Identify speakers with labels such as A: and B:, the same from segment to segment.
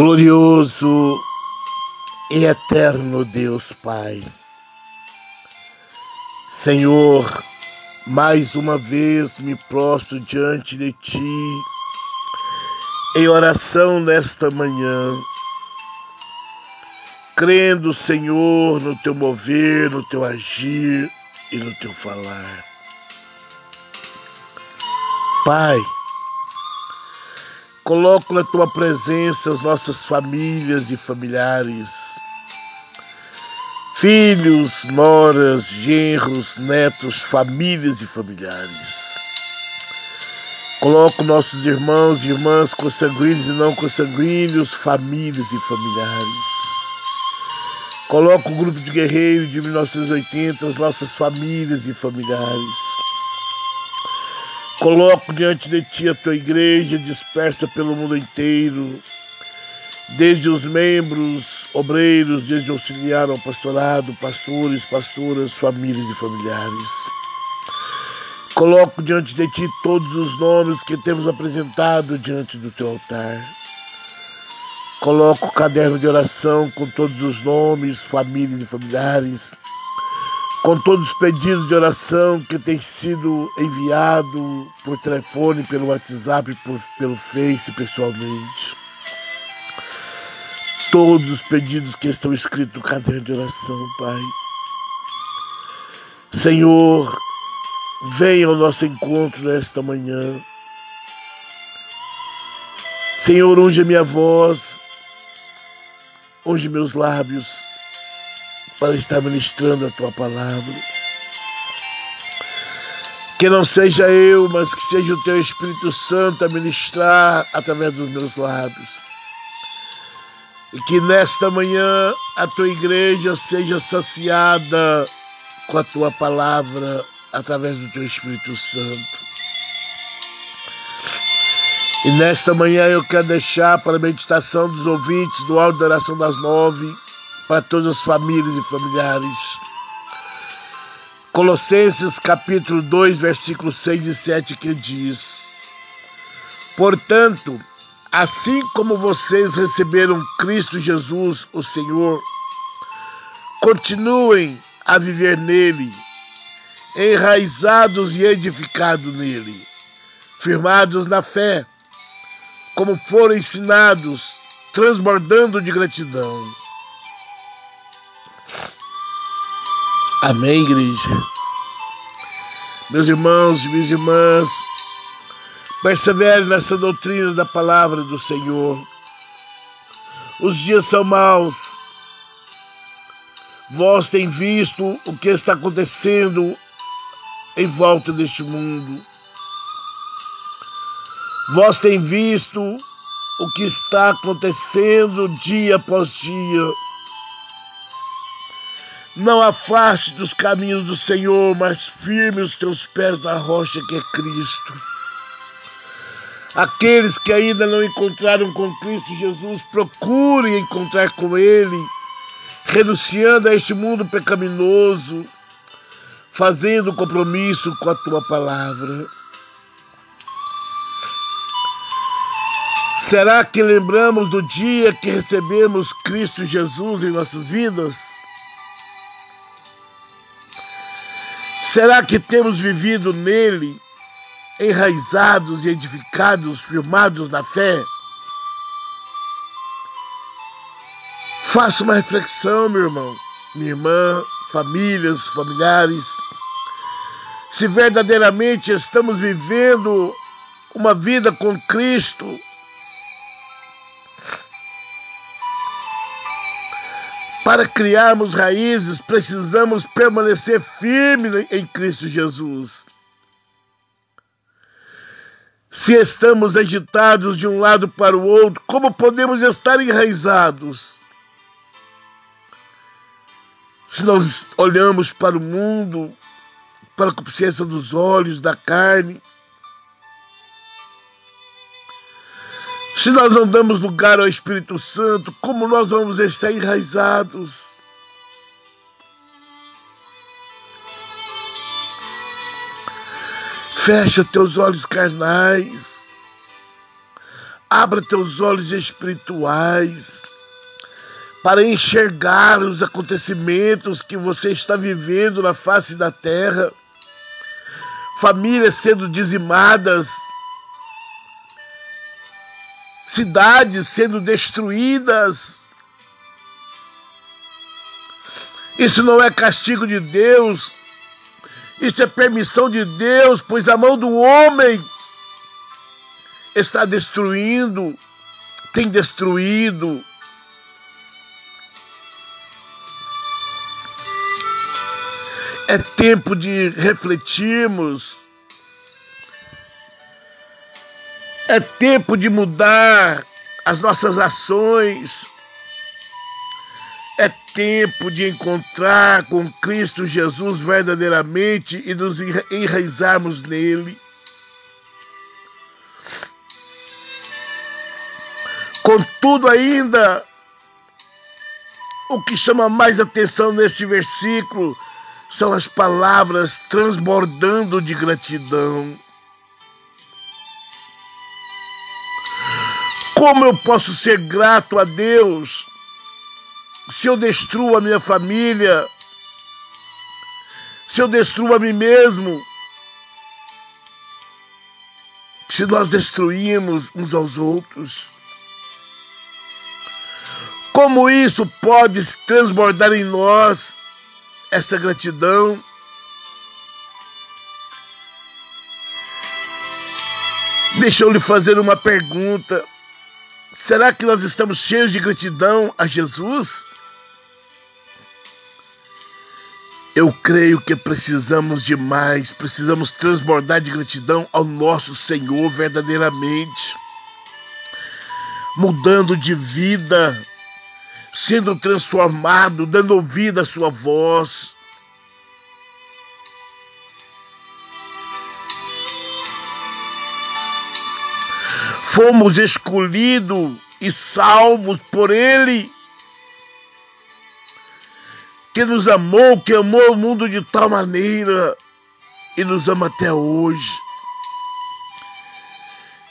A: Glorioso e eterno Deus Pai. Senhor, mais uma vez me prostro diante de Ti em oração nesta manhã, crendo, Senhor, no Teu mover, no Teu agir e no Teu falar. Pai, coloco na Tua presença as nossas famílias e familiares filhos, noras, genros, netos, famílias e familiares. Coloco nossos irmãos e irmãs consanguíneos e não consanguíneos, famílias e familiares. Coloco o grupo de guerreiros de 1980, as nossas famílias e familiares. Coloco diante de ti a tua igreja dispersa pelo mundo inteiro, desde os membros, obreiros, desde auxiliar ao pastorado, pastores, pastoras, famílias e familiares. Coloco diante de ti todos os nomes que temos apresentado diante do teu altar. Coloco o caderno de oração com todos os nomes, famílias e familiares, com todos os pedidos de oração que têm sido enviado por telefone, pelo WhatsApp, por, pelo Face, pessoalmente todos os pedidos que estão escritos no caderno de oração, Pai. Senhor, venha ao nosso encontro nesta manhã. Senhor, unge minha voz, unge meus lábios para estar ministrando a tua palavra. Que não seja eu, mas que seja o teu Espírito Santo a ministrar através dos meus lábios. E que nesta manhã a tua igreja seja saciada com a tua palavra através do teu Espírito Santo. E nesta manhã eu quero deixar para a meditação dos ouvintes do áudio da oração das nove, para todas as famílias e familiares. Colossenses capítulo 2, versículos 6 e 7, que diz: Portanto, Assim como vocês receberam Cristo Jesus, o Senhor, continuem a viver nele, enraizados e edificados nele, firmados na fé, como foram ensinados, transbordando de gratidão. Amém, igreja. Meus irmãos e minhas irmãs, Persevere nessa doutrina da palavra do Senhor. Os dias são maus. Vós tem visto o que está acontecendo em volta deste mundo. Vós tem visto o que está acontecendo dia após dia. Não afaste dos caminhos do Senhor, mas firme os teus pés na rocha que é Cristo. Aqueles que ainda não encontraram com Cristo Jesus, procurem encontrar com Ele, renunciando a este mundo pecaminoso, fazendo compromisso com a tua palavra. Será que lembramos do dia que recebemos Cristo Jesus em nossas vidas? Será que temos vivido nele? enraizados e edificados, firmados na fé. Faça uma reflexão, meu irmão, minha irmã, famílias, familiares. Se verdadeiramente estamos vivendo uma vida com Cristo, para criarmos raízes, precisamos permanecer firmes em Cristo Jesus. Se estamos agitados de um lado para o outro, como podemos estar enraizados? Se nós olhamos para o mundo, para a consciência dos olhos, da carne, se nós não damos lugar ao Espírito Santo, como nós vamos estar enraizados? Fecha teus olhos carnais. Abra teus olhos espirituais para enxergar os acontecimentos que você está vivendo na face da terra. Famílias sendo dizimadas, cidades sendo destruídas. Isso não é castigo de Deus, isso é permissão de Deus, pois a mão do homem está destruindo, tem destruído. É tempo de refletirmos. É tempo de mudar as nossas ações. É tempo de encontrar com Cristo Jesus verdadeiramente e nos enraizarmos nele. Contudo, ainda, o que chama mais atenção neste versículo são as palavras transbordando de gratidão. Como eu posso ser grato a Deus se eu destruo a minha família, se eu destruo a mim mesmo, se nós destruímos uns aos outros? Como isso pode transbordar em nós essa gratidão? Deixa eu lhe fazer uma pergunta. Será que nós estamos cheios de gratidão a Jesus? Eu creio que precisamos de mais, precisamos transbordar de gratidão ao nosso Senhor verdadeiramente, mudando de vida, sendo transformado, dando ouvido à sua voz. Fomos escolhidos e salvos por Ele, que nos amou, que amou o mundo de tal maneira e nos ama até hoje.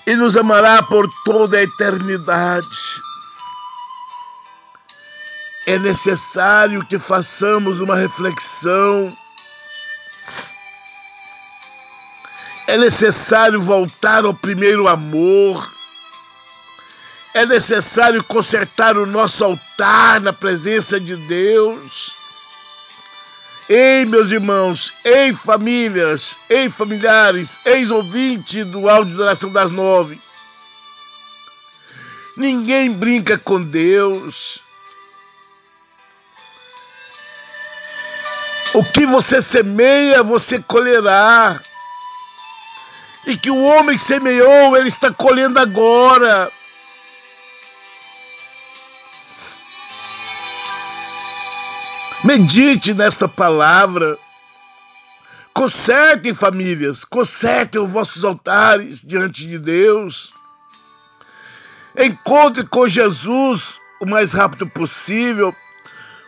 A: E nos amará por toda a eternidade é necessário que façamos uma reflexão. É necessário voltar ao primeiro amor. É necessário consertar o nosso altar na presença de Deus. Ei, meus irmãos, ei, famílias, ei, familiares, ex-ouvinte do áudio da oração das nove. Ninguém brinca com Deus. O que você semeia, você colherá. E que o homem semeou, ele está colhendo agora. Medite nesta palavra. Consertem famílias, consertem os vossos altares diante de Deus. Encontre com Jesus o mais rápido possível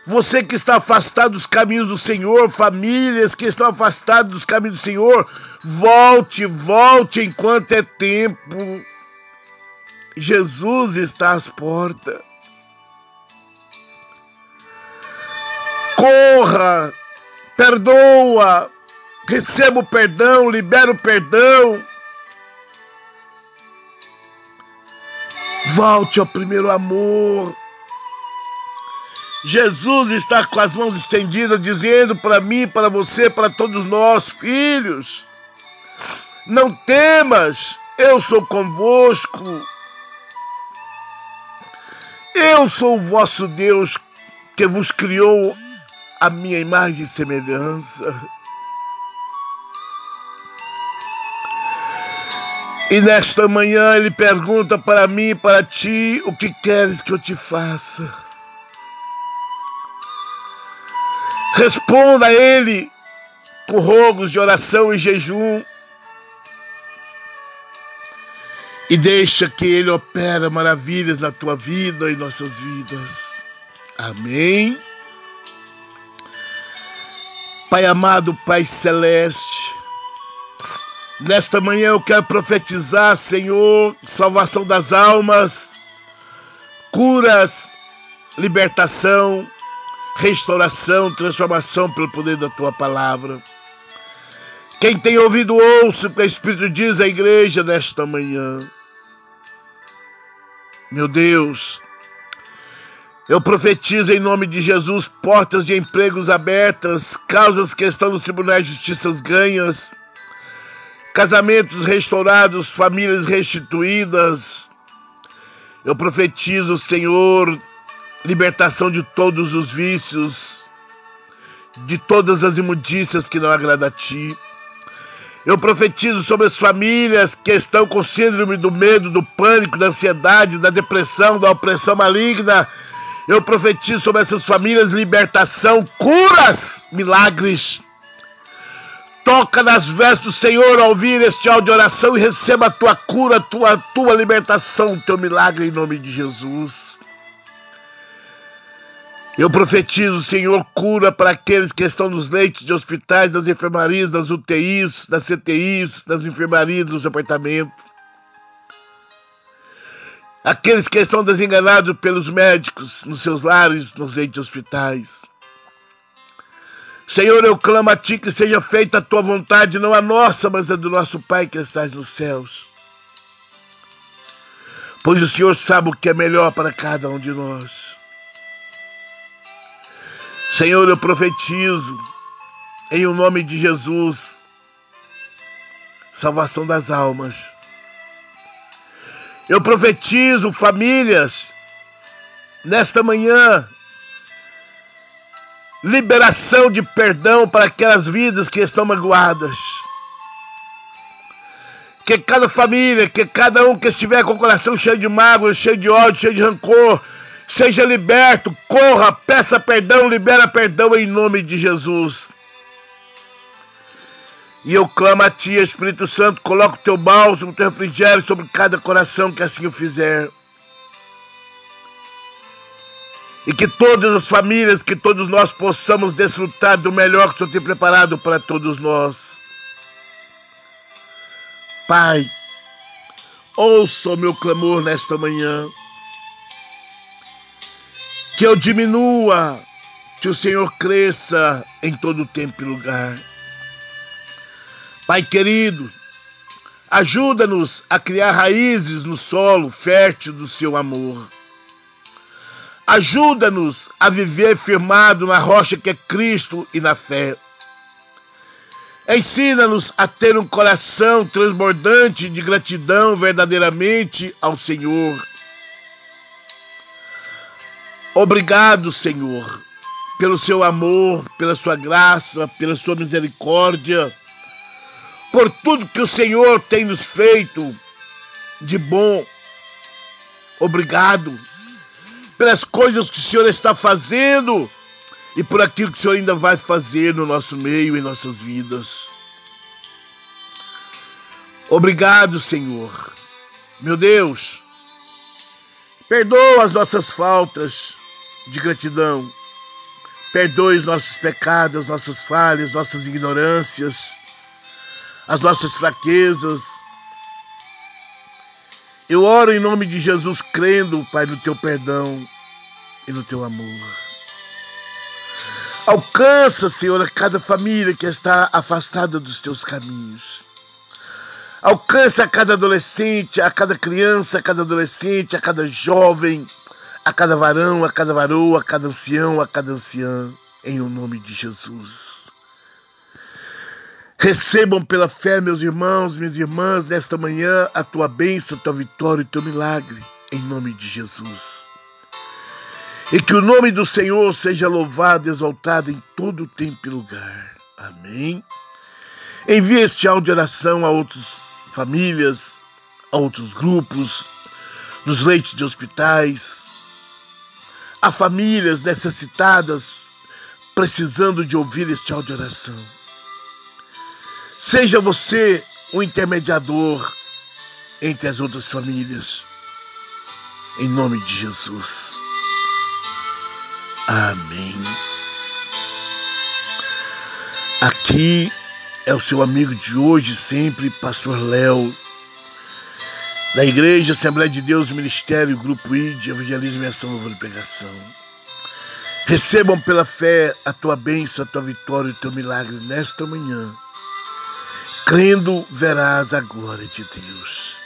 A: você que está afastado dos caminhos do Senhor, famílias que estão afastadas dos caminhos do Senhor, volte, volte enquanto é tempo. Jesus está às portas. Corra, perdoa, receba o perdão, libera o perdão. Volte ao primeiro amor. Jesus está com as mãos estendidas, dizendo para mim, para você, para todos nós, filhos: Não temas, eu sou convosco. Eu sou o vosso Deus que vos criou a minha imagem e semelhança. E nesta manhã ele pergunta para mim e para ti: O que queres que eu te faça? Responda a Ele com rogos de oração e jejum. E deixa que Ele opera maravilhas na tua vida e nossas vidas. Amém. Pai amado, Pai celeste, Nesta manhã eu quero profetizar, Senhor, salvação das almas, curas, libertação, restauração, transformação pelo poder da tua palavra. Quem tem ouvido, ouça o que o Espírito diz à igreja nesta manhã. Meu Deus, eu profetizo em nome de Jesus portas de empregos abertas, causas que estão nos tribunais de justiça ganhas, casamentos restaurados, famílias restituídas. Eu profetizo, Senhor, libertação de todos os vícios, de todas as imundícias que não agradam a Ti. Eu profetizo sobre as famílias que estão com síndrome do medo, do pânico, da ansiedade, da depressão, da opressão maligna. Eu profetizo sobre essas famílias libertação, curas, milagres. Toca nas vestes do Senhor ao ouvir este áudio de oração e receba a tua cura, a tua, a tua libertação, o teu milagre em nome de Jesus. Eu profetizo, Senhor, cura para aqueles que estão nos leitos de hospitais, nas enfermarias, nas UTIs, nas CTIs, nas enfermarias, nos apartamentos. Aqueles que estão desenganados pelos médicos, nos seus lares, nos leitos de hospitais. Senhor, eu clamo a Ti que seja feita a Tua vontade, não a nossa, mas a do nosso Pai que estás nos céus. Pois o Senhor sabe o que é melhor para cada um de nós. Senhor, eu profetizo em o nome de Jesus salvação das almas. Eu profetizo famílias nesta manhã liberação de perdão para aquelas vidas que estão magoadas. Que cada família, que cada um que estiver com o coração cheio de mágoa, cheio de ódio, cheio de rancor, Seja liberto, corra, peça perdão, libera perdão em nome de Jesus. E eu clamo a Ti, Espírito Santo, coloca o Teu bálsamo, o Teu refrigério sobre cada coração que assim o fizer. E que todas as famílias, que todos nós possamos desfrutar do melhor que o Senhor tem preparado para todos nós. Pai, ouça o meu clamor nesta manhã que eu diminua, que o Senhor cresça em todo tempo e lugar. Pai querido, ajuda-nos a criar raízes no solo fértil do seu amor. Ajuda-nos a viver firmado na rocha que é Cristo e na fé. Ensina-nos a ter um coração transbordante de gratidão verdadeiramente ao Senhor Obrigado, Senhor, pelo seu amor, pela sua graça, pela sua misericórdia, por tudo que o Senhor tem nos feito de bom. Obrigado pelas coisas que o Senhor está fazendo e por aquilo que o Senhor ainda vai fazer no nosso meio, em nossas vidas. Obrigado, Senhor. Meu Deus, perdoa as nossas faltas de gratidão. Perdoe os nossos pecados, as nossas falhas, nossas ignorâncias, as nossas fraquezas. Eu oro em nome de Jesus, crendo, Pai, no teu perdão e no teu amor. Alcança, Senhor, a cada família que está afastada dos teus caminhos. Alcança a cada adolescente, a cada criança, a cada adolescente, a cada jovem a cada varão, a cada varoa, a cada ancião, a cada anciã, em o nome de Jesus. Recebam pela fé, meus irmãos, minhas irmãs, nesta manhã, a tua bênção, a tua vitória e teu milagre, em nome de Jesus. E que o nome do Senhor seja louvado exaltado em todo tempo e lugar. Amém. Envie este áudio de oração a outras famílias, a outros grupos, nos leitos de hospitais, Há famílias necessitadas precisando de ouvir este áudio de oração. Seja você um intermediador entre as outras famílias. Em nome de Jesus. Amém. Aqui é o seu amigo de hoje sempre, Pastor Léo, da Igreja Assembleia de Deus, Ministério, Grupo ID, Evangelismo e Ação Louvor e Pregação. Recebam pela fé a tua bênção, a tua vitória e o teu milagre nesta manhã. Crendo, verás a glória de Deus.